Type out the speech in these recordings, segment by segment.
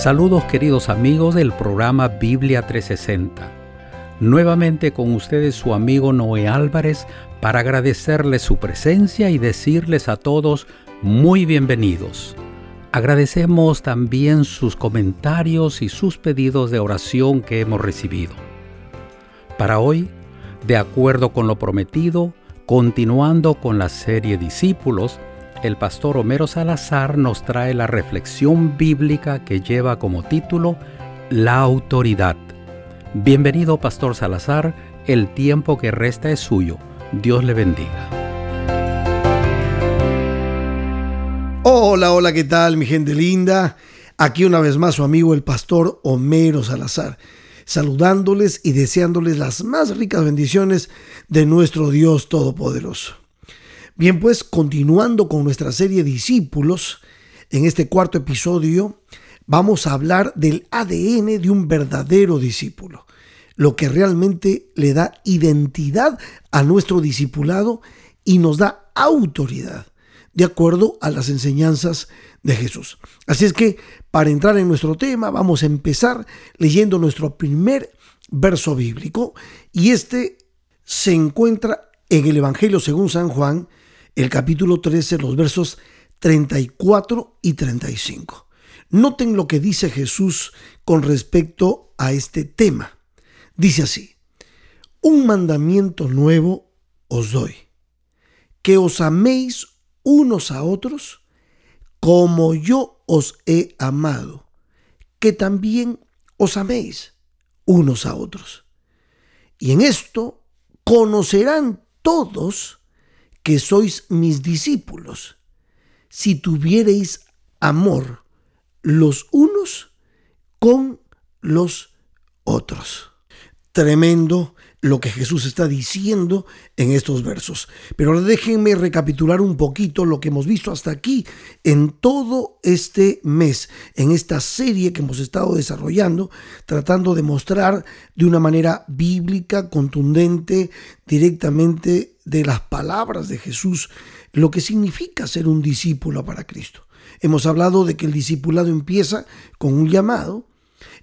Saludos queridos amigos del programa Biblia 360. Nuevamente con ustedes su amigo Noé Álvarez para agradecerles su presencia y decirles a todos muy bienvenidos. Agradecemos también sus comentarios y sus pedidos de oración que hemos recibido. Para hoy, de acuerdo con lo prometido, continuando con la serie Discípulos, el pastor Homero Salazar nos trae la reflexión bíblica que lleva como título La autoridad. Bienvenido Pastor Salazar, el tiempo que resta es suyo. Dios le bendiga. Hola, hola, ¿qué tal mi gente linda? Aquí una vez más su amigo el pastor Homero Salazar, saludándoles y deseándoles las más ricas bendiciones de nuestro Dios Todopoderoso. Bien, pues continuando con nuestra serie Discípulos, en este cuarto episodio vamos a hablar del ADN de un verdadero discípulo, lo que realmente le da identidad a nuestro discipulado y nos da autoridad, de acuerdo a las enseñanzas de Jesús. Así es que para entrar en nuestro tema vamos a empezar leyendo nuestro primer verso bíblico y este se encuentra en el Evangelio según San Juan, el capítulo 13, los versos 34 y 35. Noten lo que dice Jesús con respecto a este tema. Dice así, un mandamiento nuevo os doy, que os améis unos a otros como yo os he amado, que también os améis unos a otros. Y en esto conocerán todos que sois mis discípulos, si tuviereis amor los unos con los otros. Tremendo lo que Jesús está diciendo en estos versos. Pero déjenme recapitular un poquito lo que hemos visto hasta aquí en todo este mes, en esta serie que hemos estado desarrollando, tratando de mostrar de una manera bíblica, contundente, directamente de las palabras de Jesús, lo que significa ser un discípulo para Cristo. Hemos hablado de que el discipulado empieza con un llamado,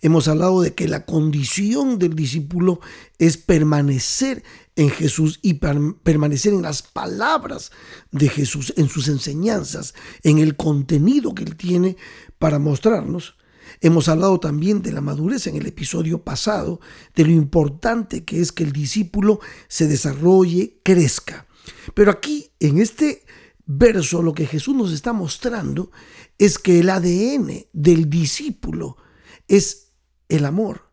Hemos hablado de que la condición del discípulo es permanecer en Jesús y permanecer en las palabras de Jesús, en sus enseñanzas, en el contenido que Él tiene para mostrarnos. Hemos hablado también de la madurez en el episodio pasado, de lo importante que es que el discípulo se desarrolle, crezca. Pero aquí, en este verso, lo que Jesús nos está mostrando es que el ADN del discípulo es el amor,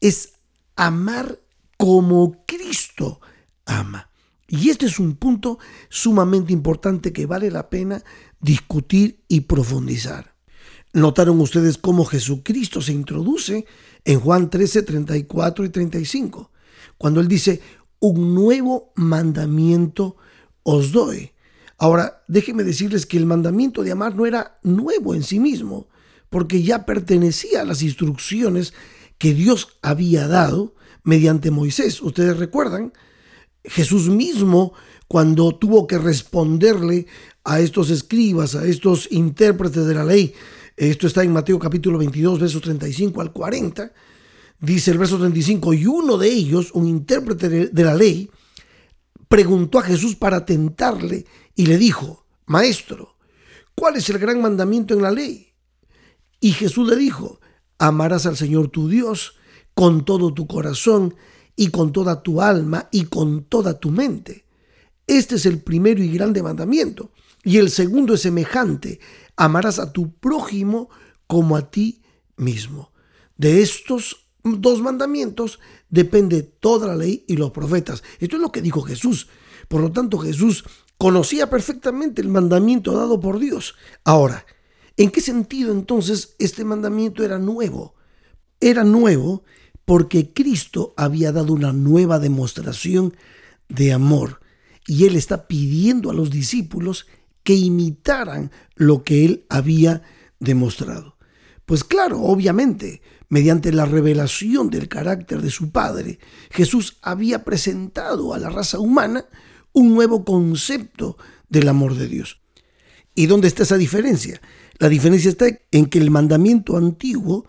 es amar como Cristo ama. Y este es un punto sumamente importante que vale la pena discutir y profundizar. Notaron ustedes cómo Jesucristo se introduce en Juan 13, 34 y 35, cuando él dice, un nuevo mandamiento os doy. Ahora, déjenme decirles que el mandamiento de amar no era nuevo en sí mismo, porque ya pertenecía a las instrucciones que Dios había dado mediante Moisés. Ustedes recuerdan, Jesús mismo, cuando tuvo que responderle a estos escribas, a estos intérpretes de la ley, esto está en Mateo capítulo 22, versos 35 al 40, dice el verso 35, y uno de ellos, un intérprete de la ley, preguntó a Jesús para tentarle y le dijo, Maestro, ¿cuál es el gran mandamiento en la ley? Y Jesús le dijo, amarás al Señor tu Dios con todo tu corazón y con toda tu alma y con toda tu mente. Este es el primero y grande mandamiento. Y el segundo es semejante, amarás a tu prójimo como a ti mismo. De estos dos mandamientos depende toda la ley y los profetas. Esto es lo que dijo Jesús. Por lo tanto, Jesús conocía perfectamente el mandamiento dado por Dios. Ahora, ¿En qué sentido entonces este mandamiento era nuevo? Era nuevo porque Cristo había dado una nueva demostración de amor y él está pidiendo a los discípulos que imitaran lo que él había demostrado. Pues claro, obviamente, mediante la revelación del carácter de su Padre, Jesús había presentado a la raza humana un nuevo concepto del amor de Dios. ¿Y dónde está esa diferencia? La diferencia está en que el mandamiento antiguo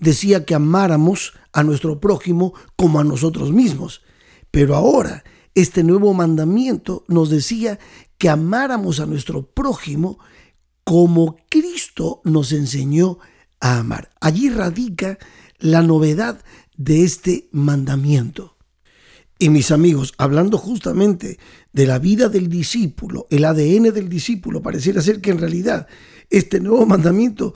decía que amáramos a nuestro prójimo como a nosotros mismos. Pero ahora, este nuevo mandamiento nos decía que amáramos a nuestro prójimo como Cristo nos enseñó a amar. Allí radica la novedad de este mandamiento. Y mis amigos, hablando justamente de la vida del discípulo, el ADN del discípulo, pareciera ser que en realidad este nuevo mandamiento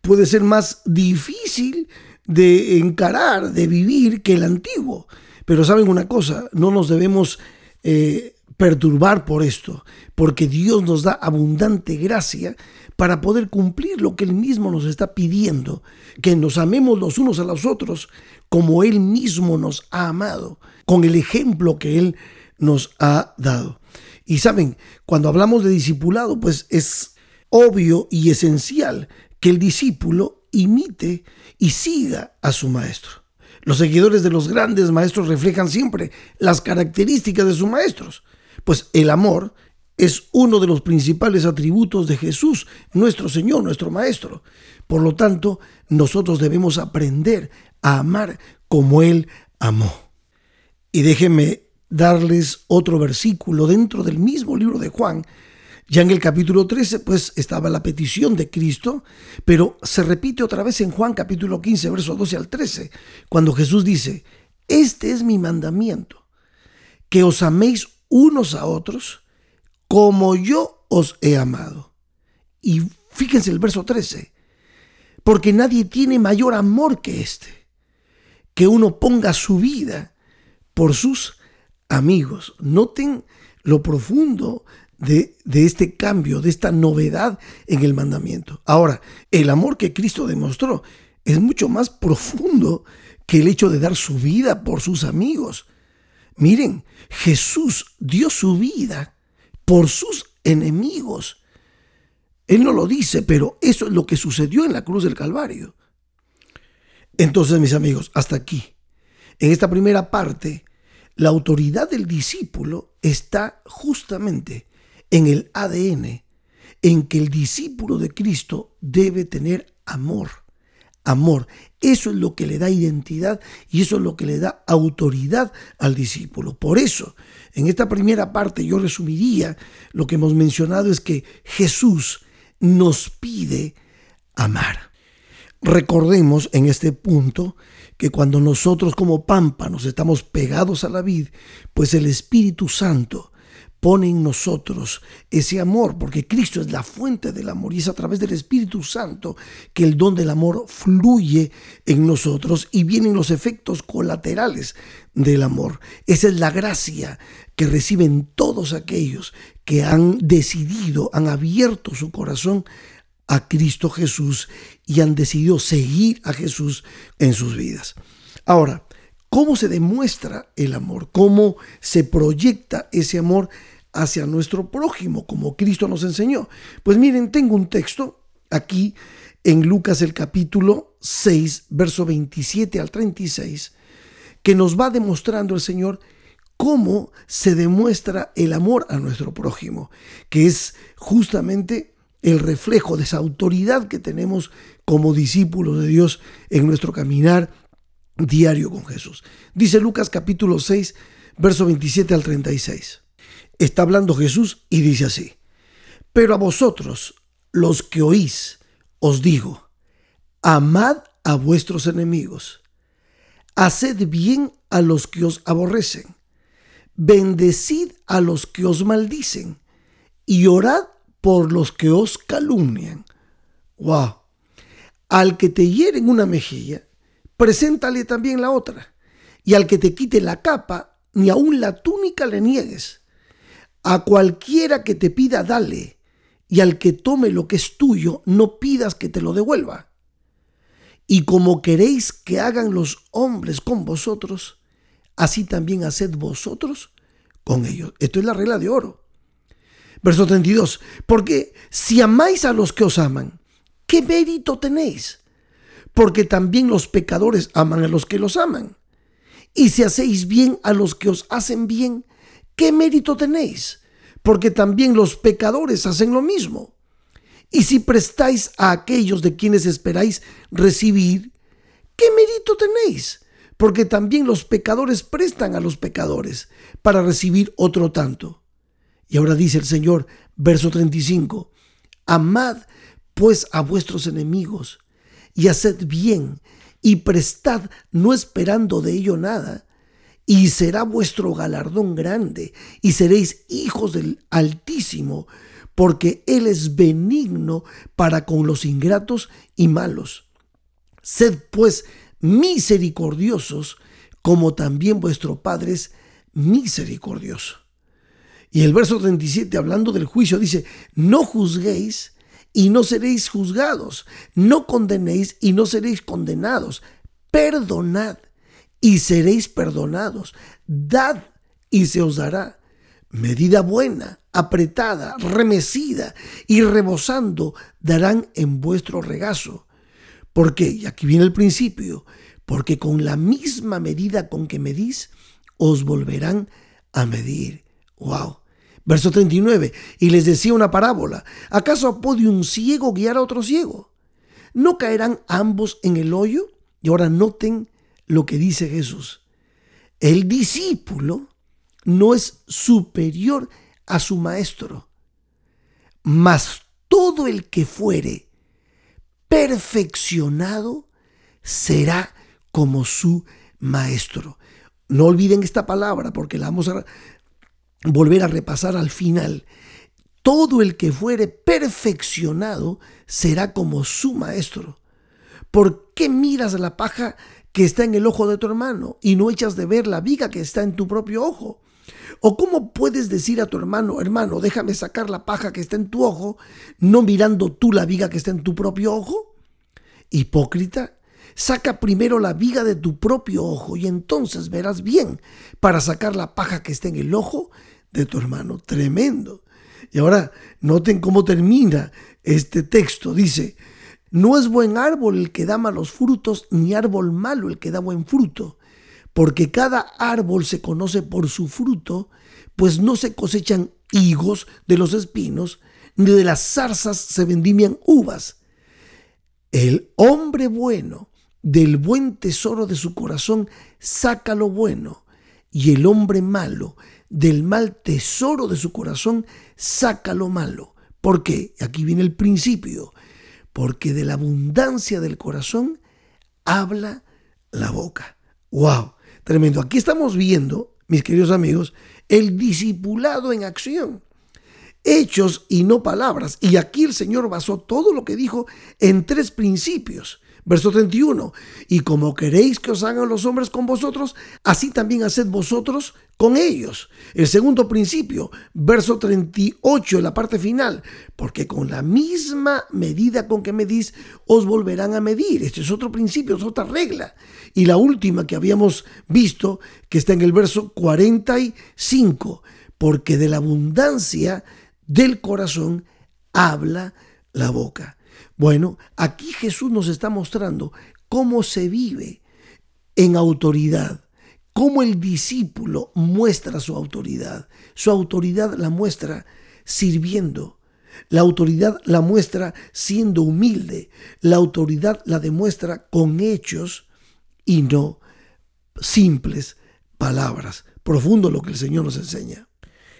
puede ser más difícil de encarar, de vivir que el antiguo. Pero saben una cosa, no nos debemos eh, perturbar por esto, porque Dios nos da abundante gracia para poder cumplir lo que Él mismo nos está pidiendo, que nos amemos los unos a los otros como Él mismo nos ha amado, con el ejemplo que Él nos ha dado. Y saben, cuando hablamos de discipulado, pues es obvio y esencial que el discípulo imite y siga a su maestro. Los seguidores de los grandes maestros reflejan siempre las características de sus maestros, pues el amor es uno de los principales atributos de Jesús, nuestro Señor, nuestro Maestro. Por lo tanto, nosotros debemos aprender a amar como Él amó. Y déjenme darles otro versículo dentro del mismo libro de Juan. Ya en el capítulo 13, pues estaba la petición de Cristo, pero se repite otra vez en Juan capítulo 15, versos 12 al 13, cuando Jesús dice, este es mi mandamiento, que os améis unos a otros como yo os he amado. Y fíjense el verso 13, porque nadie tiene mayor amor que este, que uno ponga su vida por sus amigos. Noten lo profundo de, de, este cambio, de esta novedad en el mandamiento. Ahora, el amor que Cristo demostró es mucho más profundo que el hecho de dar su vida por sus amigos. Miren, Jesús dio su vida por sus enemigos. Él no lo dice, pero eso es lo que sucedió en la cruz del Calvario. Entonces, mis amigos, hasta aquí. En esta primera parte, la autoridad del discípulo está justamente en el ADN, en que el discípulo de Cristo debe tener amor. Amor. Eso es lo que le da identidad y eso es lo que le da autoridad al discípulo. Por eso, en esta primera parte yo resumiría lo que hemos mencionado es que Jesús nos pide amar. Recordemos en este punto que cuando nosotros como pámpanos estamos pegados a la vid, pues el Espíritu Santo pone en nosotros ese amor, porque Cristo es la fuente del amor y es a través del Espíritu Santo que el don del amor fluye en nosotros y vienen los efectos colaterales del amor. Esa es la gracia que reciben todos aquellos que han decidido, han abierto su corazón a Cristo Jesús y han decidido seguir a Jesús en sus vidas. Ahora, ¿cómo se demuestra el amor? ¿Cómo se proyecta ese amor hacia nuestro prójimo, como Cristo nos enseñó? Pues miren, tengo un texto aquí en Lucas el capítulo 6, verso 27 al 36, que nos va demostrando el Señor cómo se demuestra el amor a nuestro prójimo, que es justamente el reflejo de esa autoridad que tenemos como discípulos de Dios en nuestro caminar diario con Jesús. Dice Lucas capítulo 6, verso 27 al 36. Está hablando Jesús y dice así, pero a vosotros, los que oís, os digo, amad a vuestros enemigos, haced bien a los que os aborrecen, bendecid a los que os maldicen, y orad por los que os calumnian. ¡Wow! Al que te hieren una mejilla, preséntale también la otra. Y al que te quite la capa, ni aun la túnica le niegues. A cualquiera que te pida, dale. Y al que tome lo que es tuyo, no pidas que te lo devuelva. Y como queréis que hagan los hombres con vosotros, así también haced vosotros con ellos. Esto es la regla de oro. Verso 32. Porque si amáis a los que os aman, ¿qué mérito tenéis? Porque también los pecadores aman a los que los aman. Y si hacéis bien a los que os hacen bien, ¿qué mérito tenéis? Porque también los pecadores hacen lo mismo. Y si prestáis a aquellos de quienes esperáis recibir, ¿qué mérito tenéis? Porque también los pecadores prestan a los pecadores para recibir otro tanto. Y ahora dice el Señor, verso 35, Amad pues a vuestros enemigos y haced bien y prestad no esperando de ello nada, y será vuestro galardón grande, y seréis hijos del Altísimo, porque Él es benigno para con los ingratos y malos. Sed pues misericordiosos, como también vuestro Padre es misericordioso. Y el verso 37, hablando del juicio, dice, no juzguéis y no seréis juzgados, no condenéis y no seréis condenados, perdonad y seréis perdonados, dad y se os dará. Medida buena, apretada, remecida y rebosando darán en vuestro regazo. ¿Por qué? Y aquí viene el principio. Porque con la misma medida con que medís, os volverán a medir. ¡Wow! Verso 39. Y les decía una parábola. ¿Acaso puede un ciego guiar a otro ciego? ¿No caerán ambos en el hoyo? Y ahora noten lo que dice Jesús. El discípulo no es superior a su maestro, mas todo el que fuere perfeccionado será como su maestro. No olviden esta palabra porque la vamos a volver a repasar al final. Todo el que fuere perfeccionado será como su maestro. ¿Por qué miras la paja que está en el ojo de tu hermano y no echas de ver la viga que está en tu propio ojo? ¿O cómo puedes decir a tu hermano, hermano, déjame sacar la paja que está en tu ojo, no mirando tú la viga que está en tu propio ojo? Hipócrita, saca primero la viga de tu propio ojo y entonces verás bien para sacar la paja que está en el ojo de tu hermano. Tremendo. Y ahora noten cómo termina este texto. Dice, no es buen árbol el que da malos frutos, ni árbol malo el que da buen fruto, porque cada árbol se conoce por su fruto, pues no se cosechan higos de los espinos, ni de las zarzas se vendimian uvas. El hombre bueno del buen tesoro de su corazón saca lo bueno, y el hombre malo del mal tesoro de su corazón saca lo malo. ¿Por qué? Aquí viene el principio porque de la abundancia del corazón habla la boca. ¡Wow! Tremendo. Aquí estamos viendo, mis queridos amigos, el discipulado en acción. Hechos y no palabras. Y aquí el Señor basó todo lo que dijo en tres principios. Verso 31. Y como queréis que os hagan los hombres con vosotros, así también haced vosotros con ellos. El segundo principio, verso 38, en la parte final. Porque con la misma medida con que medís, os volverán a medir. Este es otro principio, es otra regla. Y la última que habíamos visto, que está en el verso 45. Porque de la abundancia del corazón habla la boca. Bueno, aquí Jesús nos está mostrando cómo se vive en autoridad, cómo el discípulo muestra su autoridad. Su autoridad la muestra sirviendo. La autoridad la muestra siendo humilde. La autoridad la demuestra con hechos y no simples palabras. Profundo lo que el Señor nos enseña.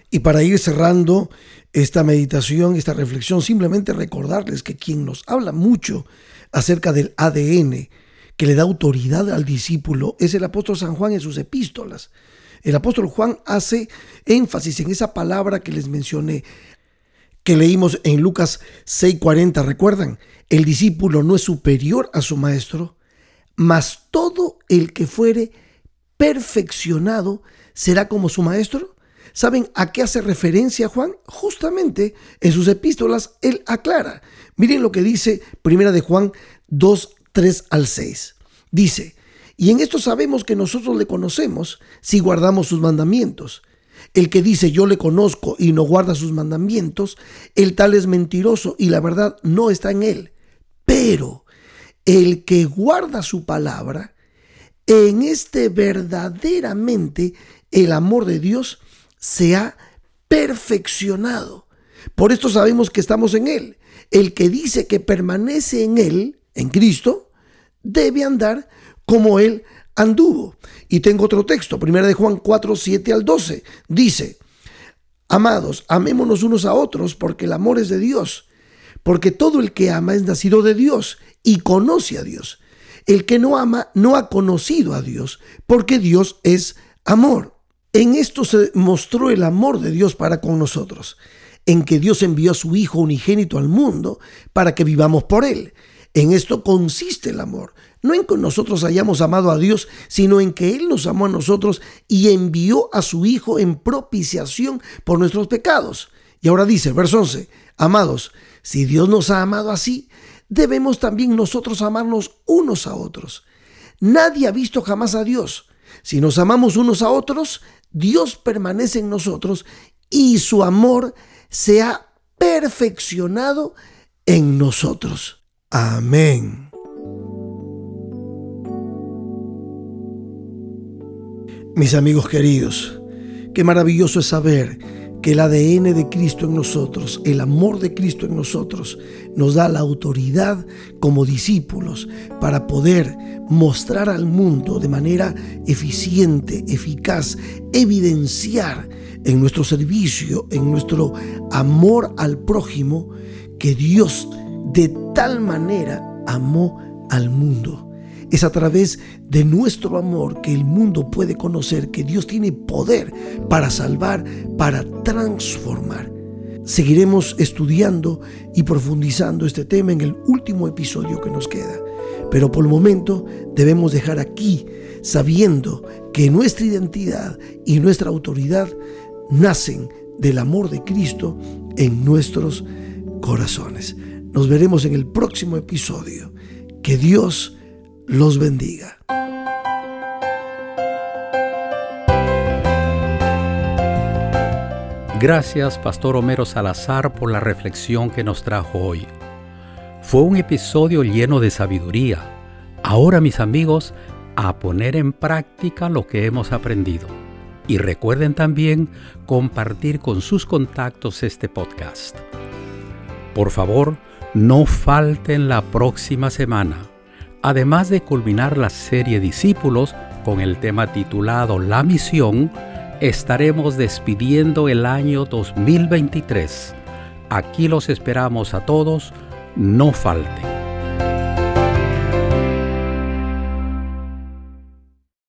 Y para ir cerrando esta meditación, esta reflexión, simplemente recordarles que quien nos habla mucho acerca del ADN, que le da autoridad al discípulo, es el apóstol San Juan en sus epístolas. El apóstol Juan hace énfasis en esa palabra que les mencioné, que leímos en Lucas 6:40. ¿Recuerdan? El discípulo no es superior a su maestro, mas todo el que fuere perfeccionado será como su maestro. ¿Saben a qué hace referencia Juan? Justamente en sus epístolas él aclara. Miren lo que dice Primera de Juan 2, 3 al 6. Dice, y en esto sabemos que nosotros le conocemos si guardamos sus mandamientos. El que dice yo le conozco y no guarda sus mandamientos, el tal es mentiroso y la verdad no está en él. Pero el que guarda su palabra, en este verdaderamente el amor de Dios se ha perfeccionado. Por esto sabemos que estamos en Él. El que dice que permanece en Él, en Cristo, debe andar como Él anduvo. Y tengo otro texto, 1 de Juan 4, 7 al 12. Dice, Amados, amémonos unos a otros porque el amor es de Dios. Porque todo el que ama es nacido de Dios y conoce a Dios. El que no ama no ha conocido a Dios, porque Dios es amor. En esto se mostró el amor de Dios para con nosotros, en que Dios envió a su Hijo unigénito al mundo para que vivamos por Él. En esto consiste el amor, no en que nosotros hayamos amado a Dios, sino en que Él nos amó a nosotros y envió a su Hijo en propiciación por nuestros pecados. Y ahora dice, verso 11, amados, si Dios nos ha amado así, debemos también nosotros amarnos unos a otros. Nadie ha visto jamás a Dios. Si nos amamos unos a otros, Dios permanece en nosotros y su amor se ha perfeccionado en nosotros. Amén. Mis amigos queridos, qué maravilloso es saber que el ADN de Cristo en nosotros, el amor de Cristo en nosotros, nos da la autoridad como discípulos para poder mostrar al mundo de manera eficiente, eficaz, evidenciar en nuestro servicio, en nuestro amor al prójimo, que Dios de tal manera amó al mundo es a través de nuestro amor que el mundo puede conocer que Dios tiene poder para salvar, para transformar. Seguiremos estudiando y profundizando este tema en el último episodio que nos queda. Pero por el momento debemos dejar aquí sabiendo que nuestra identidad y nuestra autoridad nacen del amor de Cristo en nuestros corazones. Nos veremos en el próximo episodio. Que Dios los bendiga. Gracias, Pastor Homero Salazar, por la reflexión que nos trajo hoy. Fue un episodio lleno de sabiduría. Ahora, mis amigos, a poner en práctica lo que hemos aprendido. Y recuerden también compartir con sus contactos este podcast. Por favor, no falten la próxima semana Además de culminar la serie Discípulos con el tema titulado La misión, estaremos despidiendo el año 2023. Aquí los esperamos a todos, no falten.